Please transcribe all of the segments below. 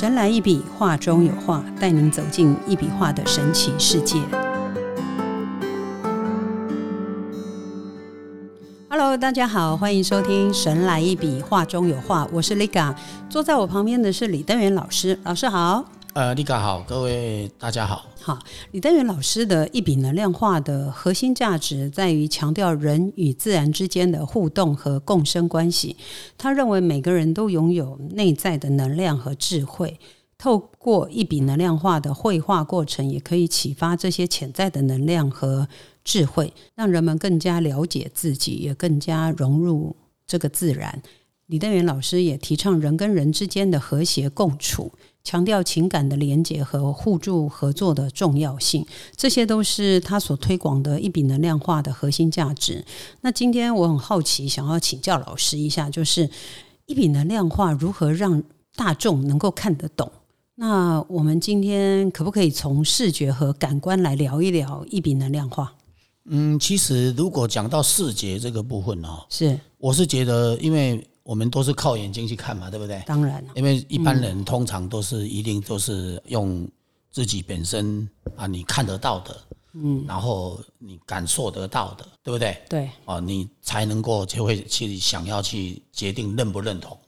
神来一笔，画中有画，带您走进一笔画的神奇世界。Hello，大家好，欢迎收听《神来一笔，画中有画》，我是 Liga，坐在我旁边的是李登元老师，老师好。呃，立嘎好，各位大家好。好，李登元老师的一笔能量画的核心价值在于强调人与自然之间的互动和共生关系。他认为每个人都拥有内在的能量和智慧，透过一笔能量画的绘画过程，也可以启发这些潜在的能量和智慧，让人们更加了解自己，也更加融入这个自然。李登元老师也提倡人跟人之间的和谐共处。强调情感的连接和互助合作的重要性，这些都是他所推广的一笔能量化的核心价值。那今天我很好奇，想要请教老师一下，就是一笔能量化如何让大众能够看得懂？那我们今天可不可以从视觉和感官来聊一聊一笔能量化？嗯，其实如果讲到视觉这个部分哦，是我是觉得，因为。我们都是靠眼睛去看嘛，对不对？当然，因为一般人通常都是一定都是用自己本身啊，你看得到的，嗯，然后你感受得到的，对不对？对，啊，你才能够就会去想要去决定认不认同，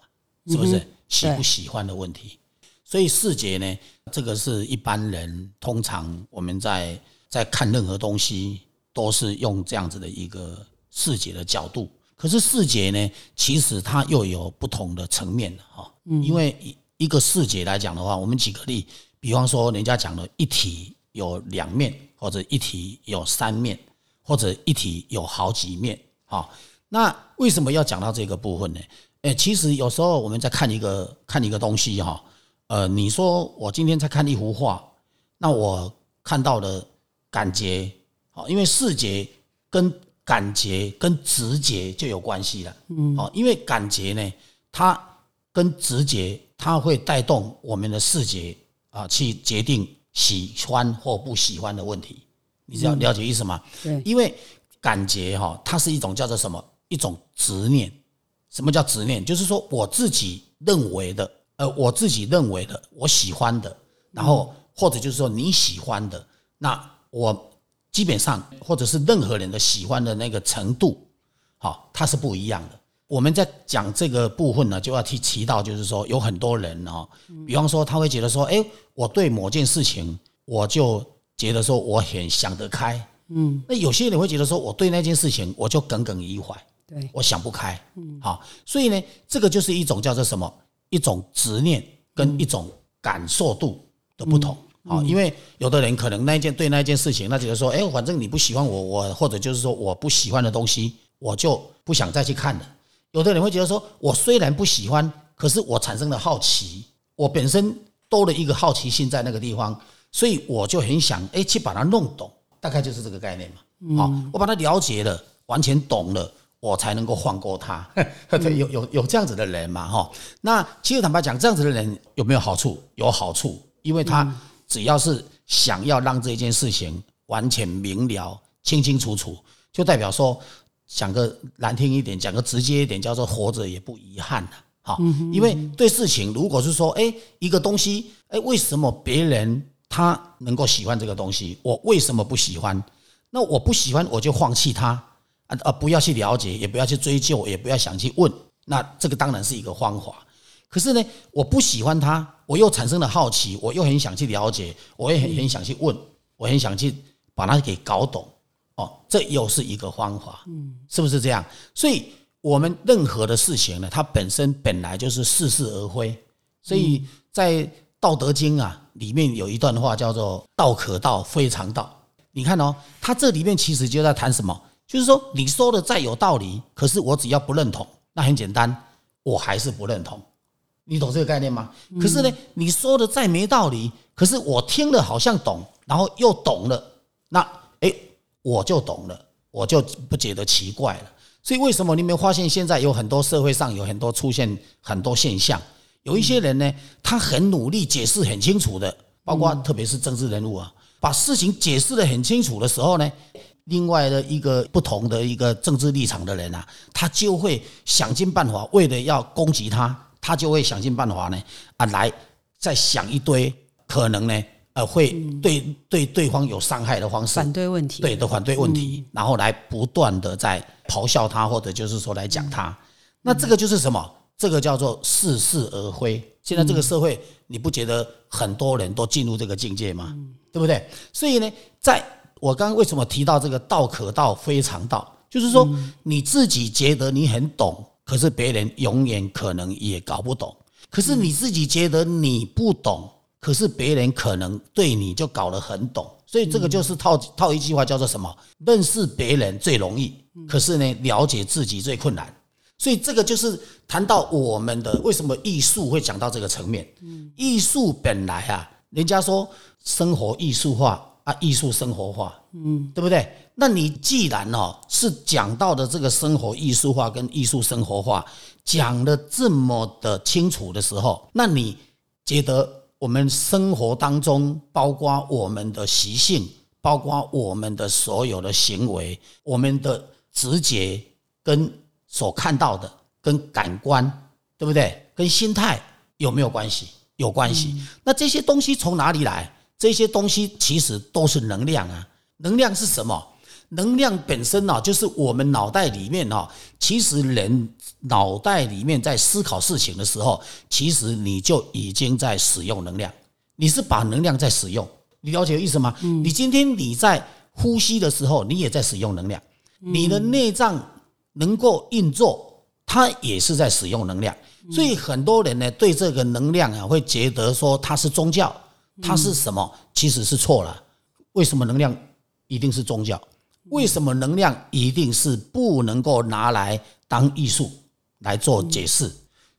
是不是喜不喜欢的问题？所以视觉呢，这个是一般人通常我们在在看任何东西都是用这样子的一个视觉的角度。可是视觉呢，其实它又有不同的层面的哈。嗯，因为一一个视觉来讲的话，我们举个例，比方说人家讲的一体有两面，或者一体有三面，或者一体有好几面啊。那为什么要讲到这个部分呢？诶，其实有时候我们在看一个看一个东西哈，呃，你说我今天在看一幅画，那我看到的感觉，好，因为视觉跟感觉跟直觉就有关系了，嗯，哦，因为感觉呢，它跟直觉，它会带动我们的视觉啊，去决定喜欢或不喜欢的问题。你知道了解意思吗？对，因为感觉哈，它是一种叫做什么？一种执念。什么叫执念？就是说我自己认为的，呃，我自己认为的，我喜欢的，然后或者就是说你喜欢的，那我。基本上，或者是任何人的喜欢的那个程度，好，它是不一样的。我们在讲这个部分呢，就要提提到，就是说有很多人哦，比方说他会觉得说，哎，我对某件事情，我就觉得说我很想得开，嗯，那有些人会觉得说，我对那件事情我就耿耿于怀，对，我想不开，嗯，好，所以呢，这个就是一种叫做什么，一种执念跟一种感受度的不同。好，因为有的人可能那一件对那一件事情，那觉得说，哎，反正你不喜欢我，我或者就是说我不喜欢的东西，我就不想再去看了。有的人会觉得说，我虽然不喜欢，可是我产生了好奇，我本身多了一个好奇心在那个地方，所以我就很想，哎，去把它弄懂，大概就是这个概念嘛。好，我把它了解了，完全懂了，我才能够放过他。有有有这样子的人嘛？哈，那其实坦白讲，这样子的人有没有好处？有好处，因为他。只要是想要让这件事情完全明了、清清楚楚，就代表说，讲个难听一点，讲个直接一点，叫做活着也不遗憾的。好，因为对事情，如果是说，哎，一个东西，哎，为什么别人他能够喜欢这个东西，我为什么不喜欢？那我不喜欢，我就放弃它啊啊！不要去了解，也不要去追究，也不要想去问。那这个当然是一个方法。可是呢，我不喜欢他，我又产生了好奇，我又很想去了解，我也很很想去问，我很想去把它给搞懂。哦，这又是一个方法，嗯，是不是这样？所以，我们任何的事情呢，它本身本来就是似是而非。所以在《道德经》啊里面有一段话叫做“道可道，非常道”。你看哦，它这里面其实就在谈什么？就是说，你说的再有道理，可是我只要不认同，那很简单，我还是不认同。你懂这个概念吗？可是呢，你说的再没道理，可是我听了好像懂，然后又懂了，那诶，我就懂了，我就不觉得奇怪了。所以为什么你没有发现现在有很多社会上有很多出现很多现象？有一些人呢，他很努力解释很清楚的，包括特别是政治人物啊，把事情解释的很清楚的时候呢，另外的一个不同的一个政治立场的人啊，他就会想尽办法，为了要攻击他。他就会想尽办法呢，啊，来再想一堆可能呢，呃，会对对对方有伤害的方式，反对问题，对的反对问题，然后来不断的在咆哮他，或者就是说来讲他。那这个就是什么？这个叫做似是而非。现在这个社会，你不觉得很多人都进入这个境界吗？对不对？所以呢，在我刚刚为什么提到这个道可道非常道，就是说你自己觉得你很懂，可是别人永远可能也搞不懂。可是你自己觉得你不懂，可是别人可能对你就搞得很懂，所以这个就是套套一句话叫做什么？认识别人最容易，可是呢，了解自己最困难。所以这个就是谈到我们的为什么艺术会讲到这个层面。艺术本来啊，人家说生活艺术化啊，艺术生活化，嗯，对不对？那你既然哦是讲到的这个生活艺术化跟艺术生活化。讲的这么的清楚的时候，那你觉得我们生活当中，包括我们的习性，包括我们的所有的行为，我们的直觉跟所看到的，跟感官，对不对？跟心态有没有关系？有关系。那这些东西从哪里来？这些东西其实都是能量啊。能量是什么？能量本身呢，就是我们脑袋里面哈，其实人脑袋里面在思考事情的时候，其实你就已经在使用能量，你是把能量在使用，你了解意思吗？你今天你在呼吸的时候，你也在使用能量，你的内脏能够运作，它也是在使用能量，所以很多人呢对这个能量啊会觉得说它是宗教，它是什么？其实是错了。为什么能量一定是宗教？为什么能量一定是不能够拿来当艺术来做解释？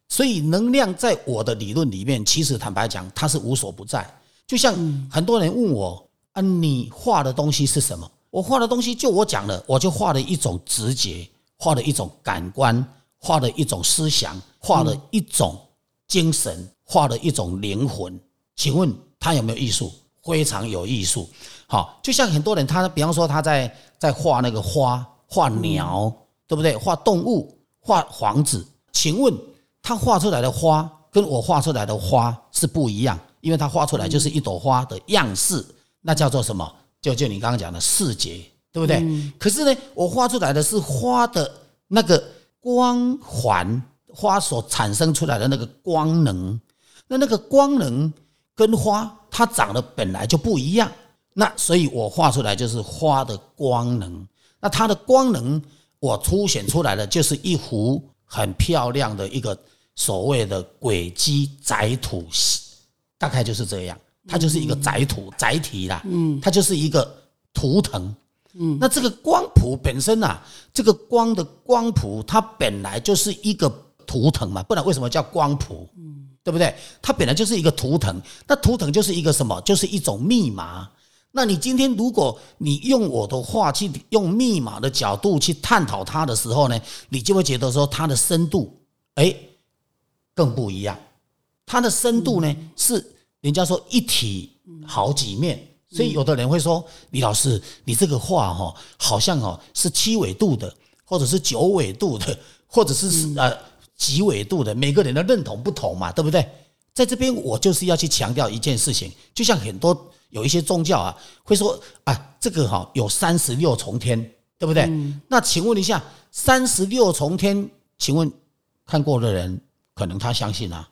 所以能量在我的理论里面，其实坦白讲，它是无所不在。就像很多人问我啊，你画的东西是什么？我画的东西就我讲了，我就画了一种直觉，画了一种感官，画了一种思想，画了一种精神，画了一种灵魂。请问它有没有艺术？非常有艺术。好，就像很多人，他比方说他在在画那个花、画鸟，对不对？画动物、画房子。请问他画出来的花跟我画出来的花是不一样，因为他画出来就是一朵花的样式，那叫做什么？就就你刚刚讲的视觉，对不对？可是呢，我画出来的是花的那个光环，花所产生出来的那个光能，那那个光能跟花它长得本来就不一样。那所以，我画出来就是花的光能。那它的光能，我凸显出来的就是一幅很漂亮的一个所谓的轨迹载土，大概就是这样。它就是一个载土载体啦，嗯，它就是一个图腾，嗯。那这个光谱本身呐，这个光的光谱，它本来就是一个图腾嘛，不然为什么叫光谱？嗯，对不对？它本来就是一个图腾，那图腾就是一个什么？就是一种密码。那你今天如果你用我的话去用密码的角度去探讨它的时候呢，你就会觉得说它的深度，哎，更不一样。它的深度呢是人家说一体好几面，所以有的人会说李老师，你这个画哈好像哦是七纬度的，或者是九纬度的，或者是呃几纬度的，每个人的认同不同嘛，对不对？在这边我就是要去强调一件事情，就像很多。有一些宗教啊，会说啊，这个哈有三十六重天，对不对？那请问一下，三十六重天，请问看过的人可能他相信啊，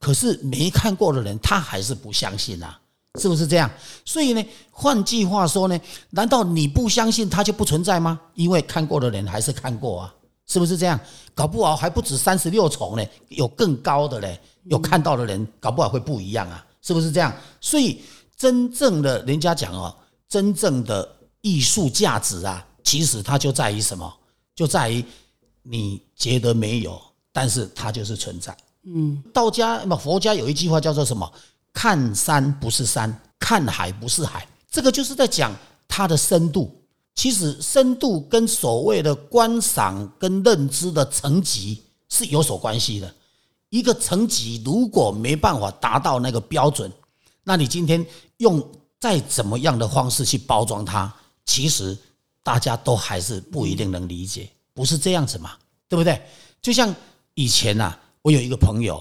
可是没看过的人他还是不相信啊，是不是这样？所以呢，换句话说呢，难道你不相信它就不存在吗？因为看过的人还是看过啊，是不是这样？搞不好还不止三十六重呢，有更高的嘞，有看到的人搞不好会不一样啊，是不是这样？所以。真正的人家讲哦，真正的艺术价值啊，其实它就在于什么？就在于你觉得没有，但是它就是存在。嗯，道家那佛家有一句话叫做什么？看山不是山，看海不是海。这个就是在讲它的深度。其实深度跟所谓的观赏跟认知的层级是有所关系的。一个层级如果没办法达到那个标准，那你今天用再怎么样的方式去包装它，其实大家都还是不一定能理解，不是这样子嘛？对不对？就像以前呐，我有一个朋友，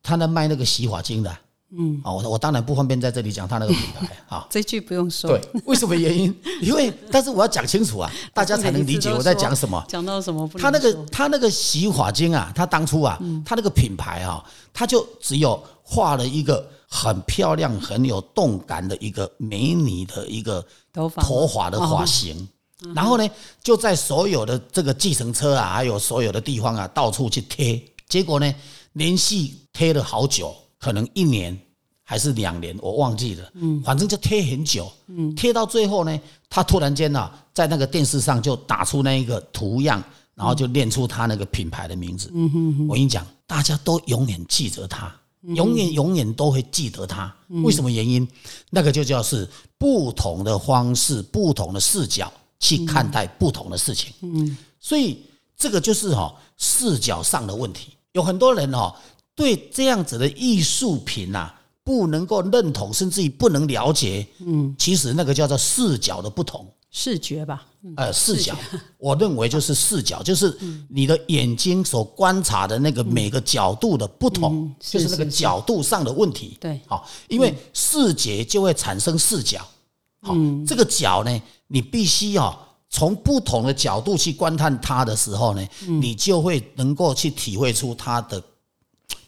他那卖那个洗发精的，嗯，啊，我我当然不方便在这里讲他那个品牌 啊。这句不用说。对，为什么原因？因为但是我要讲清楚啊，大家才能理解我在讲什么。讲到什么？他那个他那个洗发精啊，他当初啊，他那个品牌啊，他就只有画了一个很漂亮、很有动感的一个美女的一个头发头发的发型，然后呢，就在所有的这个计程车啊，还有所有的地方啊，到处去贴，结果呢，连续贴了好久。可能一年还是两年，我忘记了。嗯，反正就贴很久。嗯，贴到最后呢，他突然间呢，在那个电视上就打出那一个图样，然后就念出他那个品牌的名字。嗯哼，我跟你讲，大家都永远记着他，永远永远都会记得他。为什么原因？那个就叫是不同的方式、不同的视角去看待不同的事情。嗯，所以这个就是哈视角上的问题。有很多人哈。对这样子的艺术品呐，不能够认同，甚至于不能了解。嗯，其实那个叫做视角的不同，视觉吧。呃，视角，我认为就是视角，就是你的眼睛所观察的那个每个角度的不同，就是那个角度上的问题。对，好，因为视觉就会产生视角。好，这个角呢，你必须要从不同的角度去观看它的时候呢，你就会能够去体会出它的。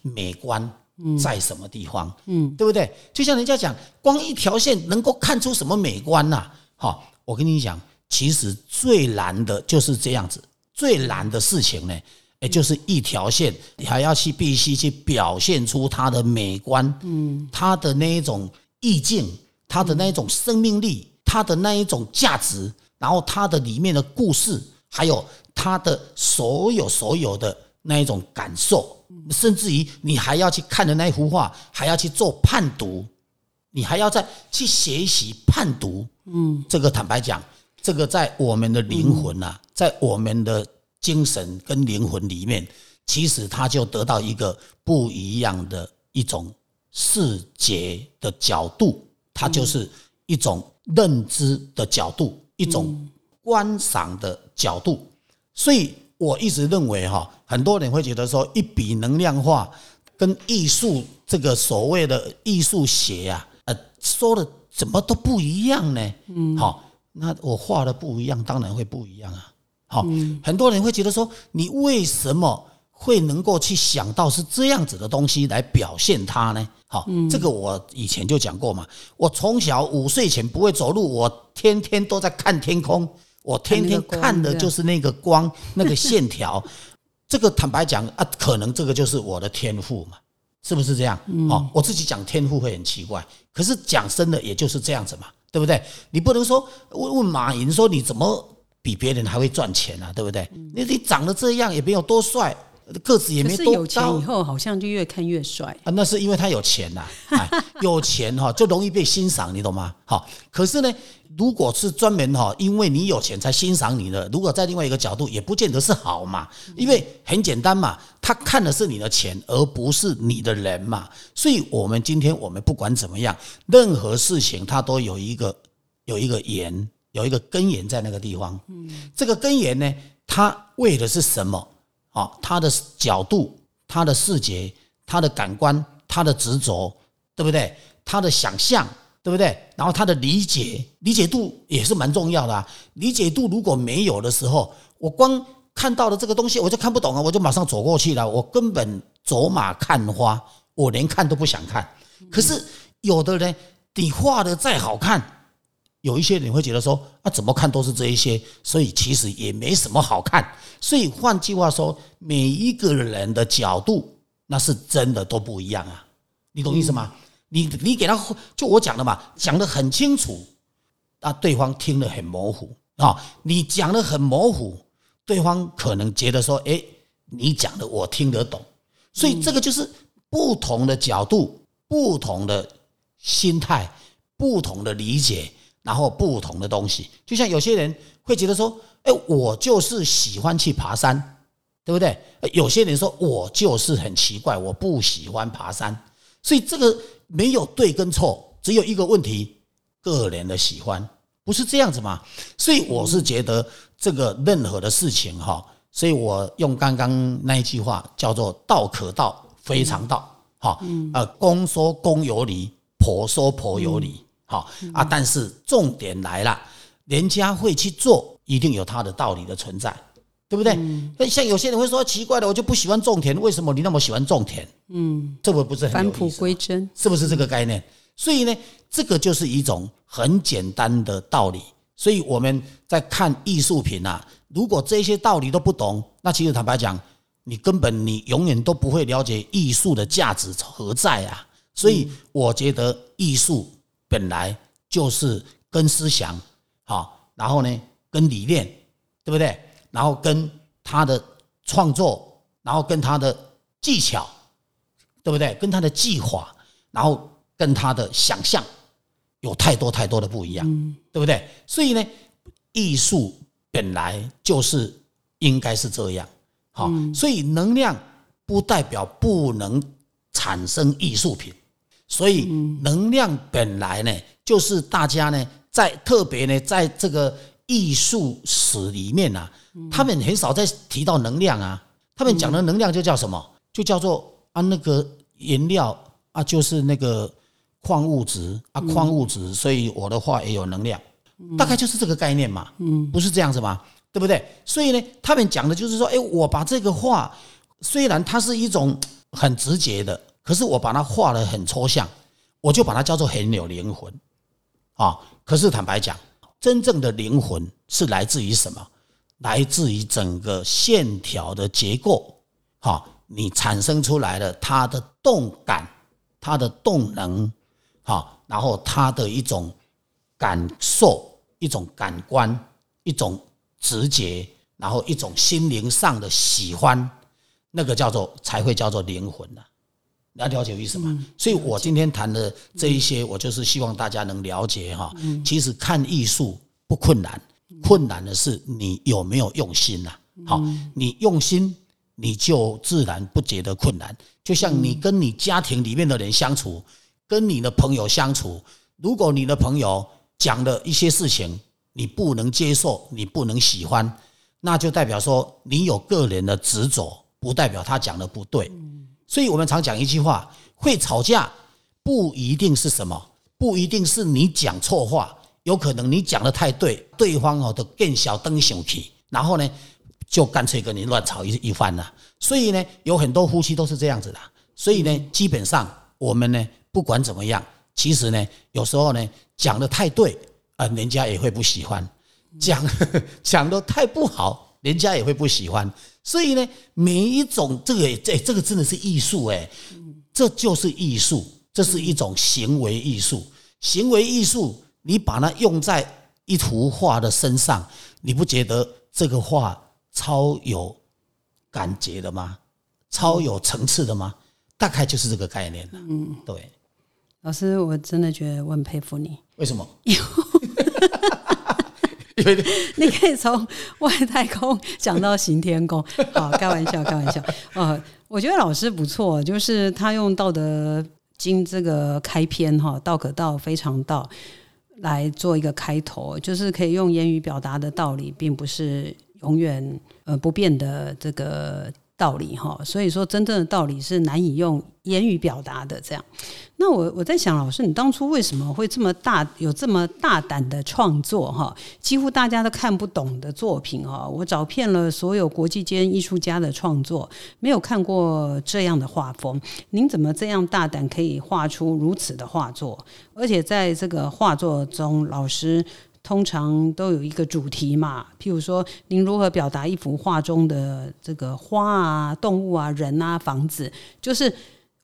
美观在什么地方？嗯，对不对？就像人家讲，光一条线能够看出什么美观呐？好，我跟你讲，其实最难的就是这样子，最难的事情呢，也就是一条线，你还要去必须去表现出它的美观，嗯，它的那一种意境，它的那一种生命力，它的那一种价值，然后它的里面的故事，还有它的所有所有的那一种感受。甚至于你还要去看的那幅画，还要去做判读，你还要再去学习判读。嗯，这个坦白讲，这个在我们的灵魂呐，在我们的精神跟灵魂里面，其实它就得到一个不一样的一种视觉的角度，它就是一种认知的角度，一种观赏的角度，所以。我一直认为哈，很多人会觉得说，一笔能量画跟艺术这个所谓的艺术学呀，呃，说的怎么都不一样呢？嗯，好，那我画的不一样，当然会不一样啊。好，很多人会觉得说，你为什么会能够去想到是这样子的东西来表现它呢？好，这个我以前就讲过嘛，我从小五岁前不会走路，我天天都在看天空。我天天看的就是那个光，那个线条。这个坦白讲啊，可能这个就是我的天赋嘛，是不是这样？哦，我自己讲天赋会很奇怪，可是讲真的也就是这样子嘛，对不对？你不能说问问马云说你怎么比别人还会赚钱啊，对不对？你你长得这样也没有多帅。个子也没多高，有钱以后好像就越看越帅啊！那是因为他有钱呐，有钱哈就容易被欣赏，你懂吗？好，可是呢，如果是专门哈，因为你有钱才欣赏你的，如果在另外一个角度，也不见得是好嘛。因为很简单嘛，他看的是你的钱，而不是你的人嘛。所以，我们今天我们不管怎么样，任何事情它都有一个有一个源，有一个根源在那个地方。嗯，这个根源呢，它为的是什么？啊，他的角度、他的视觉、他的感官、他的执着，对不对？他的想象，对不对？然后他的理解，理解度也是蛮重要的。理解度如果没有的时候，我光看到了这个东西，我就看不懂啊，我就马上走过去了，我根本走马看花，我连看都不想看。可是有的人，你画的再好看。有一些人会觉得说啊，怎么看都是这一些，所以其实也没什么好看。所以换句话说，每一个人的角度那是真的都不一样啊，你懂意思吗？你你给他就我讲的嘛，讲的很清楚，啊对方听得很模糊啊。你讲的很模糊，对方可能觉得说，哎，你讲的我听得懂。所以这个就是不同的角度、不同的心态、不同的理解。然后不同的东西，就像有些人会觉得说：“哎，我就是喜欢去爬山，对不对？”有些人说：“我就是很奇怪，我不喜欢爬山。”所以这个没有对跟错，只有一个问题：个人的喜欢，不是这样子吗？所以我是觉得这个任何的事情哈，所以我用刚刚那一句话叫做“道可道，非常道”。哈，呃，公说公有理，婆说婆有理，好啊，但是重点来了，人家会去做，一定有他的道理的存在，对不对？那像有些人会说奇怪的，我就不喜欢种田，为什么你那么喜欢种田？嗯，这个不是很返璞归真，是不是这个概念？所以呢，这个就是一种很简单的道理。所以我们在看艺术品啊，如果这些道理都不懂，那其实坦白讲，你根本你永远都不会了解艺术的价值何在啊。所以我觉得艺术本来就是跟思想好，然后呢跟理念，对不对？然后跟他的创作，然后跟他的技巧，对不对？跟他的计划，然后。跟他的想象有太多太多的不一样，对不对？所以呢，艺术本来就是应该是这样，好，所以能量不代表不能产生艺术品，所以能量本来呢，就是大家呢，在特别呢，在这个艺术史里面啊，他们很少在提到能量啊，他们讲的能量就叫什么？就叫做啊那个颜料啊，就是那个。矿物质啊，矿物质，所以我的话也有能量，大概就是这个概念嘛，嗯，不是这样子吗？对不对？所以呢，他们讲的就是说，哎，我把这个话，虽然它是一种很直接的，可是我把它画的很抽象，我就把它叫做很有灵魂啊。可是坦白讲，真正的灵魂是来自于什么？来自于整个线条的结构，哈，你产生出来的它的动感，它的动能。好，然后他的一种感受，一种感官，一种直觉，然后一种心灵上的喜欢，那个叫做才会叫做灵魂呐。你要了解意思吗？所以我今天谈的这一些，我就是希望大家能了解哈。其实看艺术不困难，困难的是你有没有用心呐。好，你用心，你就自然不觉得困难。就像你跟你家庭里面的人相处。跟你的朋友相处，如果你的朋友讲的一些事情你不能接受，你不能喜欢，那就代表说你有个人的执着，不代表他讲的不对。所以我们常讲一句话：会吵架不一定是什么，不一定是你讲错话，有可能你讲的太对，对方哦都更小灯小气，然后呢就干脆跟你乱吵一一番了。所以呢，有很多夫妻都是这样子的。所以呢，基本上我们呢。不管怎么样，其实呢，有时候呢，讲的太对啊，人家也会不喜欢；讲 讲的太不好，人家也会不喜欢。所以呢，每一种这个这这个真的是艺术哎，这就是艺术，这是一种行为艺术。行为艺术，你把它用在一幅画的身上，你不觉得这个画超有感觉的吗？超有层次的吗？大概就是这个概念了。嗯，对。老师，我真的觉得我很佩服你。为什么？因为 你可以从外太空讲到行天宫。好，开玩笑，开玩笑。呃，我觉得老师不错，就是他用《道德经》这个开篇哈，“道可道，非常道”来做一个开头，就是可以用言语表达的道理，并不是永远呃不变的这个。道理哈，所以说真正的道理是难以用言语表达的。这样，那我我在想，老师，你当初为什么会这么大有这么大胆的创作哈？几乎大家都看不懂的作品哈，我找遍了所有国际间艺术家的创作，没有看过这样的画风。您怎么这样大胆，可以画出如此的画作？而且在这个画作中，老师。通常都有一个主题嘛，譬如说，您如何表达一幅画中的这个花啊、动物啊、人啊、房子？就是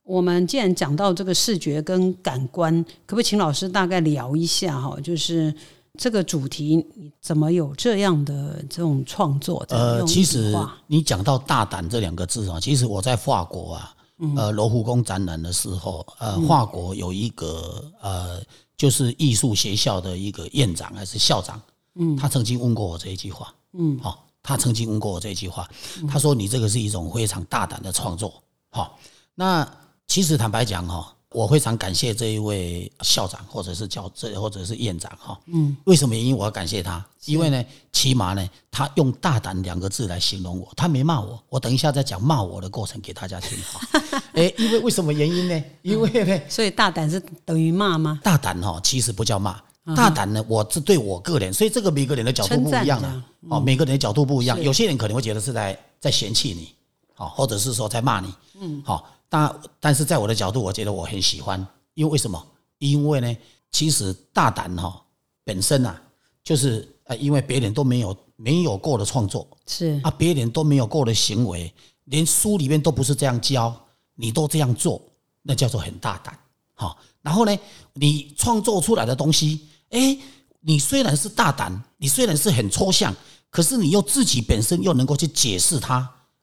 我们既然讲到这个视觉跟感官，可不可以请老师大概聊一下哈？就是这个主题怎么有这样的这种创作？呃，其实你讲到大胆这两个字啊，其实我在法国啊，呃，罗浮宫展览的时候，呃，法国有一个呃。就是艺术学校的一个院长还是校长，嗯，他曾经问过我这一句话，嗯，好，他曾经问过我这一句话，他说你这个是一种非常大胆的创作，好，那其实坦白讲哈，我非常感谢这一位校长，或者是教这，或者是院长哈。嗯，为什么原因我要感谢他？因为呢，起码呢，他用“大胆”两个字来形容我，他没骂我。我等一下再讲骂我的过程给大家听哈。哎，因为为什么原因呢？因为呢，所以大胆是等于骂吗？大胆哈，其实不叫骂。大胆呢，我这对我个人，所以这个每个人的角度不一样啊。哦，每个人的角度不一样，有些人可能会觉得是在在嫌弃你，好，或者是说在骂你。嗯，好。但但是在我的角度，我觉得我很喜欢，因为为什么？因为呢，其实大胆哈本身呐，就是呃，因为别人都没有没有过的创作，是啊，别人都没有过的行为，连书里面都不是这样教，你都这样做，那叫做很大胆。好，然后呢，你创作出来的东西，哎，你虽然是大胆，你虽然是很抽象，可是你又自己本身又能够去解释它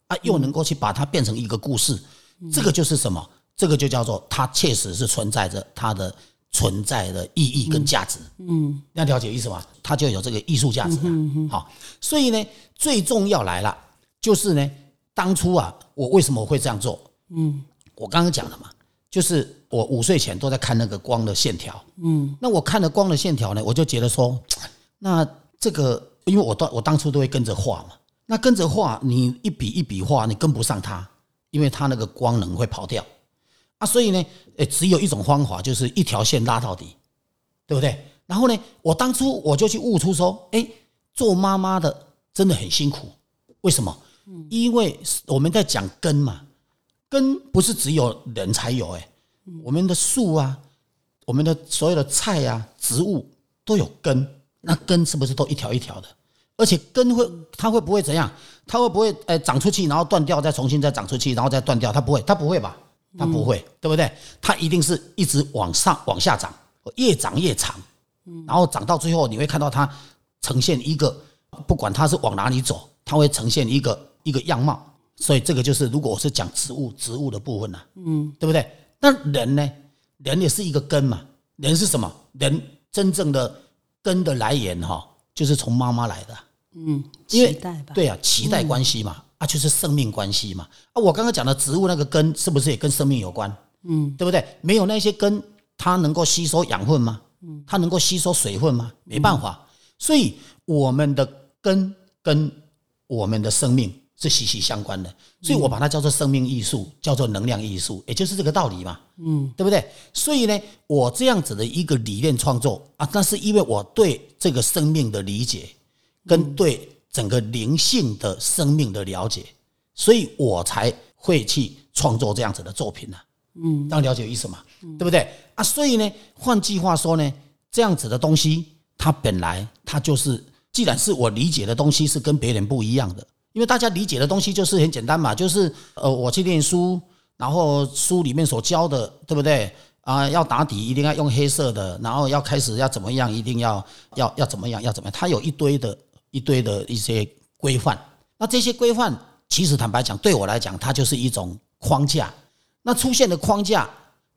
啊，又能够去把它变成一个故事。这个就是什么？这个就叫做它确实是存在着它的存在的意义跟价值。嗯，要了解意思吗？它就有这个艺术价值了。好，所以呢，最重要来了，就是呢，当初啊，我为什么会这样做？嗯，我刚刚讲了嘛，就是我五岁前都在看那个光的线条。嗯，那我看了光的线条呢，我就觉得说，那这个，因为我当我当初都会跟着画嘛，那跟着画，你一笔一笔画，你跟不上它。因为它那个光能会跑掉啊，所以呢，诶，只有一种方法，就是一条线拉到底，对不对？然后呢，我当初我就去悟出说，哎，做妈妈的真的很辛苦，为什么？因为我们在讲根嘛，根不是只有人才有，哎，我们的树啊，我们的所有的菜啊，植物都有根，那根是不是都一条一条的？而且根会，它会不会怎样？它会不会诶长出去，然后断掉，再重新再长出去，然后再断掉？它不会，它不会吧？它不会，对不对？它一定是一直往上往下长，越长越长，然后长到最后，你会看到它呈现一个，不管它是往哪里走，它会呈现一个一个样貌。所以这个就是，如果我是讲植物植物的部分呢，嗯，对不对？那人呢？人也是一个根嘛？人是什么？人真正的根的来源哈？就是从妈妈来的，嗯，因为对啊，脐带关系嘛，啊，就是生命关系嘛，啊，我刚刚讲的植物那个根是不是也跟生命有关？嗯，对不对？没有那些根，它能够吸收养分吗？嗯，它能够吸收水分吗？没办法，所以我们的根跟我们的生命。是息息相关的，所以我把它叫做生命艺术，叫做能量艺术，也就是这个道理嘛，嗯，对不对？所以呢，我这样子的一个理念创作啊，那是因为我对这个生命的理解，跟对整个灵性的生命的了解，所以我才会去创作这样子的作品呢，嗯，这样了解意思吗，对不对？啊，所以呢，换句话说呢，这样子的东西，它本来它就是，既然是我理解的东西是跟别人不一样的。因为大家理解的东西就是很简单嘛，就是呃，我去念书，然后书里面所教的，对不对啊？要打底一定要用黑色的，然后要开始要怎么样，一定要要要怎么样，要怎么样？它有一堆的一堆的一些规范。那这些规范，其实坦白讲，对我来讲，它就是一种框架。那出现的框架，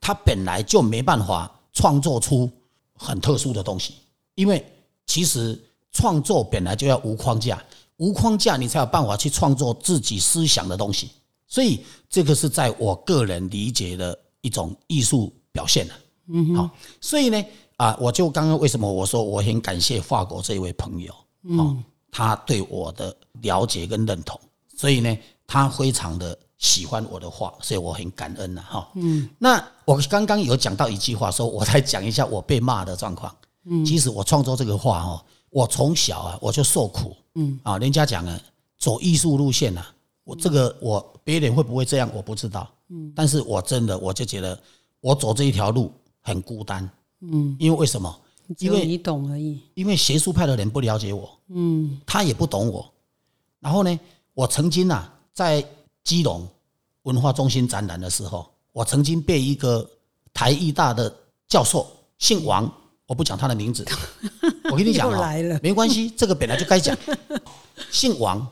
它本来就没办法创作出很特殊的东西，因为其实创作本来就要无框架。无框架，你才有办法去创作自己思想的东西。所以，这个是在我个人理解的一种艺术表现了。嗯，好，所以呢，啊，我就刚刚为什么我说我很感谢法国这一位朋友，嗯，他对我的了解跟认同，所以呢，他非常的喜欢我的画，所以我很感恩呐，哈。嗯，那我刚刚有讲到一句话，说我再讲一下我被骂的状况。嗯，其实我创作这个画，哈，我从小啊我就受苦。嗯啊，人家讲啊走艺术路线啊，我这个我别人会不会这样我不知道，嗯，但是我真的我就觉得我走这一条路很孤单，嗯，因为为什么？因为你懂而已。因为学术派的人不了解我，嗯，他也不懂我。然后呢，我曾经啊在基隆文化中心展览的时候，我曾经被一个台艺大的教授姓王。我不讲他的名字，我跟你讲啊，没关系，这个本来就该讲。姓王，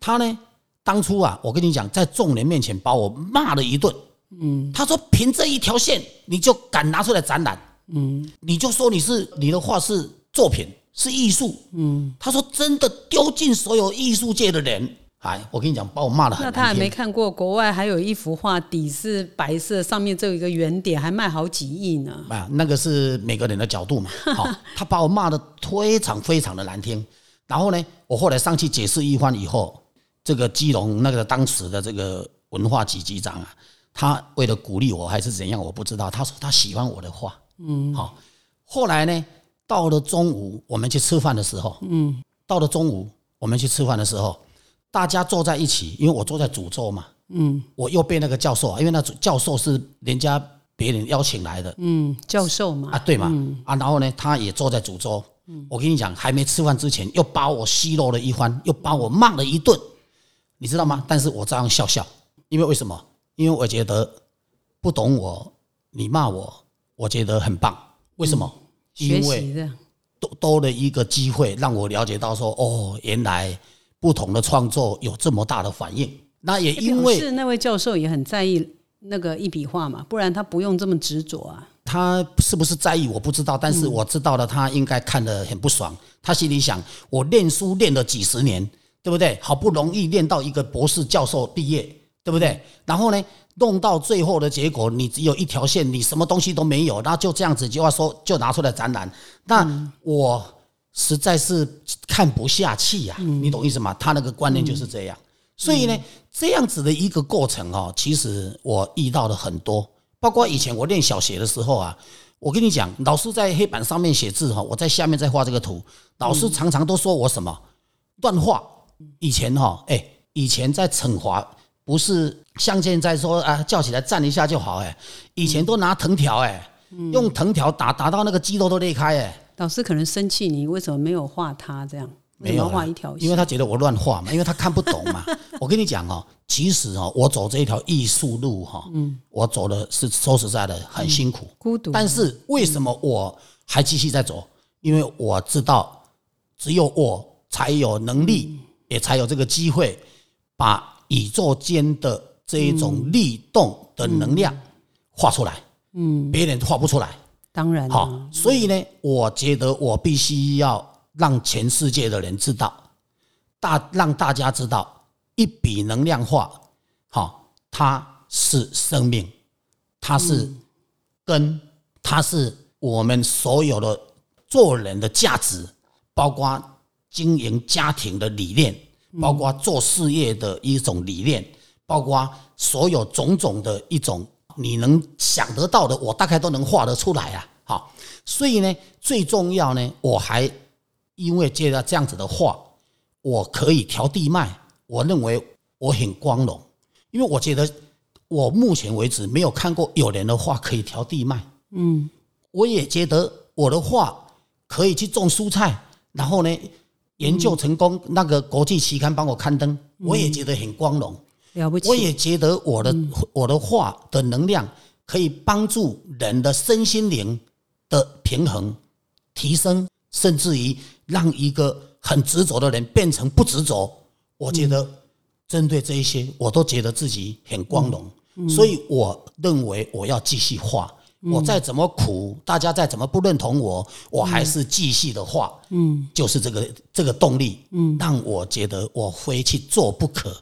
他呢，当初啊，我跟你讲，在众人面前把我骂了一顿。嗯，他说凭这一条线，你就敢拿出来展览？嗯，你就说你是你的画是作品，是艺术。嗯，他说真的丢尽所有艺术界的人，哎，我跟你讲，把我骂的很那他还没看过国外还有一幅画，底是白色，上面只有一个圆点，还卖好几亿呢。啊，那个是每个人的角度嘛。好、他把我骂的非常非常的难听。然后呢，我后来上去解释一番以后，这个基隆那个当时的这个文化局局长啊，他为了鼓励我还是怎样，我不知道。他说他喜欢我的画，嗯，好。后来呢，到了中午我们去吃饭的时候，嗯，到了中午我们去吃饭的时候，大家坐在一起，因为我坐在主桌嘛，嗯，我又被那个教授啊，因为那教授是人家别人邀请来的，嗯，教授嘛，啊，对嘛，啊，然后呢，他也坐在主桌。我跟你讲，还没吃饭之前，又把我奚落了一番，又把我骂了一顿，你知道吗？但是我照样笑笑，因为为什么？因为我觉得不懂我，你骂我，我觉得很棒。为什么？学因为多多了一个机会，让我了解到说，哦，原来不同的创作有这么大的反应。那也因为是那位教授也很在意那个一笔画嘛，不然他不用这么执着啊。他是不是在意我不知道，但是我知道了，他应该看得很不爽。他心里想：我练书练了几十年，对不对？好不容易练到一个博士教授毕业，对不对？然后呢，弄到最后的结果，你只有一条线，你什么东西都没有，然后就这样子就要说就拿出来展览，那我实在是看不下去呀、你懂意思吗？他那个观念就是这样。所以呢，这样子的一个过程哦，其实我遇到了很多，包括以前我练小学的时候啊，我跟你讲，老师在黑板上面写字哈，我在下面再画这个图，老师常常都说我什么乱画。以前哈，哎，以前在惩罚不是像现在说啊，叫起来站一下就好，哎，以前都拿藤条，哎，用藤条打打到那个肌肉都裂开，哎。老师可能生气你为什么没有画他这样，没有画一条线？因为他觉得我乱画嘛，因为他看不懂嘛。我跟你讲哦，其实哦，我走这一条艺术路哈，嗯，我走的是说实在的很辛苦，孤独，但是为什么我还继续在走？因为我知道，只有我才有能力，也才有这个机会，把宇宙间的这一种律动的能量画出来。嗯，别人画不出来。当然好了，，所以呢，我觉得我必须要让全世界的人知道，大让大家知道，一笔能量化，好，它是生命，它是根，它是我们所有的做人的价值，包括经营家庭的理念，包括做事业的一种理念，包括所有种种的一种你能想得到的，我大概都能画得出来啊。好，所以呢，最重要呢，我还因为接到这样子的画，我可以调地脉，我认为我很光荣，因为我觉得我目前为止没有看过有人的画可以调地脉。嗯，我也觉得我的画可以去种蔬菜，然后呢研究成功，那个国际期刊帮我刊登，我也觉得很光荣。了不起，我也觉得我的、我的画的能量可以帮助人的身心灵的平衡提升，甚至于让一个很执着的人变成不执着。我觉得针对这一些，我都觉得自己很光荣，所以我认为我要继续画。我再怎么苦，大家再怎么不认同我，我还是继续的画。嗯，就是这个这个动力，嗯，让我觉得我非去做不可。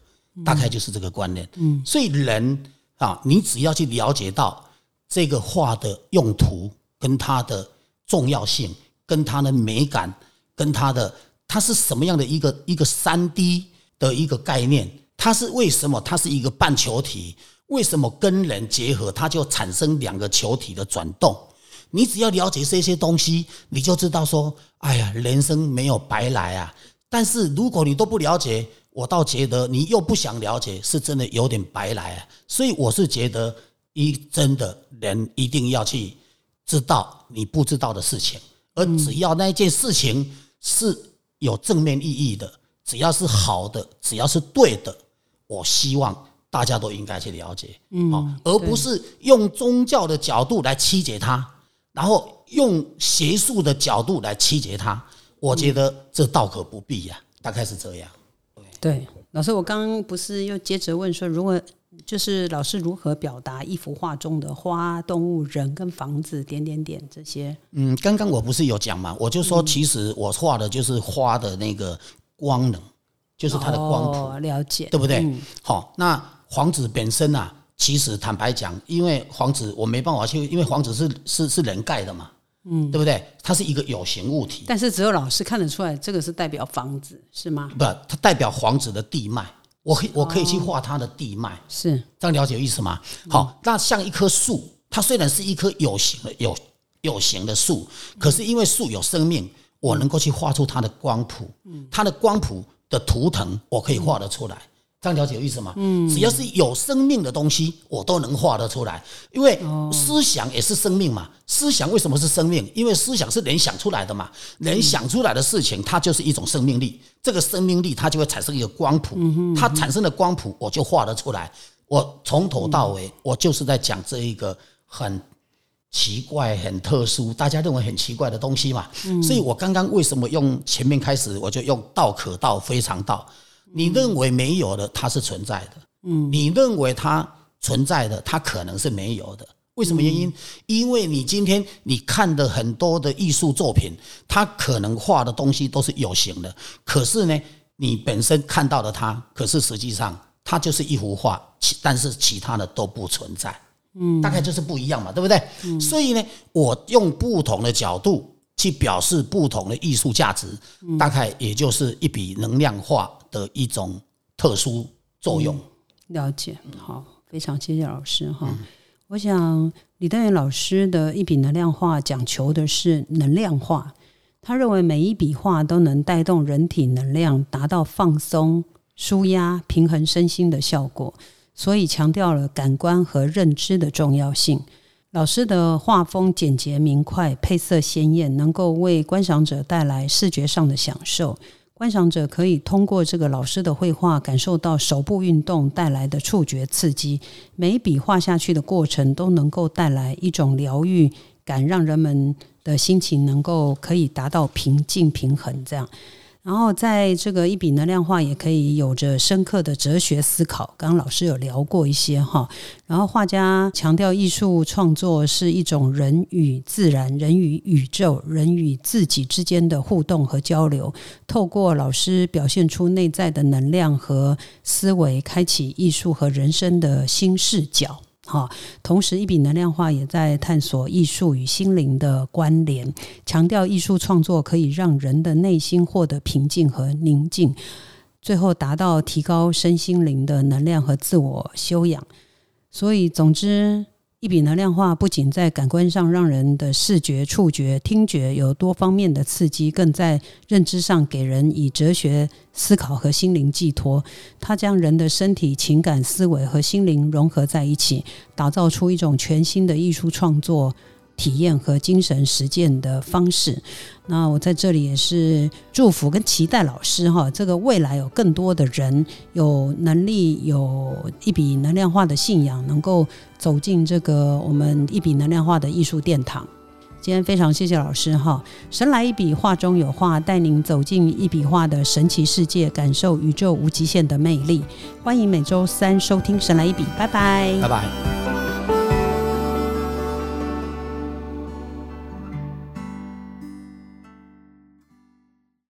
大概就是这个观念。嗯，所以人啊，你只要去了解到这个画的用途跟它的重要性，跟它的美感，跟它的它是什么样的一个一个三 D 的一个概念，它是为什么它是一个半球体？为什么跟人结合，它就产生两个球体的转动？你只要了解这些东西，你就知道说，哎呀，人生没有白来啊。但是如果你都不了解，我倒觉得你又不想了解，是真的有点白来啊。所以我是觉得，一真的人一定要去知道你不知道的事情，而只要那件事情是有正面意义的，只要是好的，只要是对的，我希望大家都应该去了解，嗯，而不是用宗教的角度来曲解它，然后用学术的角度来曲解它。我觉得这道可不必呀、大概是这样。对，老师，我刚刚不是又接着问说，如果就是老师如何表达一幅画中的花、动物、人跟房子点点点这些？嗯，刚刚我不是有讲嘛，我就说其实我画的就是花的那个光能，就是它的光谱，哦、了解，对不对？好、那房子本身啊，其实坦白讲，因为房子我没办法去，因为房子是是是人盖的嘛，嗯，对不对？它是一个有形物体，但是只有老师看得出来，这个是代表房子，是吗？不，它代表房子的地脉。我可以我可以去画它的地脉，是这样了解意思吗？好，那像一棵树，它虽然是一棵有形的有有形的树，可是因为树有生命，我能够去画出它的光谱，嗯它的光谱的图腾我可以画得出来。这样了解有意思吗？嗯，只要是有生命的东西，我都能画得出来，因为思想也是生命嘛。思想为什么是生命？因为思想是人想出来的嘛，人想出来的事情，它就是一种生命力。这个生命力它就会产生一个光谱，它产生的光谱我就画得出来。我从头到尾，我就是在讲这一个很奇怪、很特殊，大家认为很奇怪的东西嘛。所以我刚刚为什么用前面开始，我就用道可道，非常道。你认为没有的，它是存在的。嗯，你认为它存在的，它可能是没有的。为什么原因？因为你今天你看的很多的艺术作品，它可能画的东西都是有形的，可是呢，你本身看到的它，可是实际上它就是一幅画，其但是其他的都不存在。嗯，大概就是不一样嘛，对不对？所以呢，我用不同的角度去表示不同的艺术价值，大概也就是一笔能量画的一种特殊作用。了解，好，非常谢谢老师哈。我想李登元老师的一笔能量画讲求的是能量化，他认为每一笔画都能带动人体能量，达到放松、舒压、平衡身心的效果，所以强调了感官和认知的重要性。老师的画风简洁明快，配色鲜艳，能够为观赏者带来视觉上的享受。观赏者可以通过这个老师的绘画，感受到手部运动带来的触觉刺激。每一笔画下去的过程，都能够带来一种疗愈感，让人们的心情能够可以达到平静平衡。这样，然后在这个一笔能量画，也可以有着深刻的哲学思考。刚刚老师有聊过一些哈，然后画家强调艺术创作是一种人与自然、人与宇宙、人与自己之间的互动和交流。透过老师表现出内在的能量和思维，开启艺术和人生的新视角。哈，同时一笔能量画也在探索艺术与心灵的关联，强调艺术创作可以让人的内心获得平静和宁静，最后达到提高身心灵的能量和自我修养。所以，总之。一笔能量画不仅在感官上让人的视觉、触觉、听觉有多方面的刺激，更在认知上给人以哲学思考和心灵寄托。它将人的身体、情感、思维和心灵融合在一起，打造出一种全新的艺术创作体验和精神实践的方式。那我在这里也是祝福跟期待老师哈，这个未来有更多的人有能力、有一笔能量化的信仰，能够走进这个我们一笔能量化的艺术殿堂。今天非常谢谢老师哈，神来一笔，画中有画，带您走进一笔画的神奇世界，感受宇宙无极限的魅力。欢迎每周三收听《神来一笔》，拜拜，拜拜。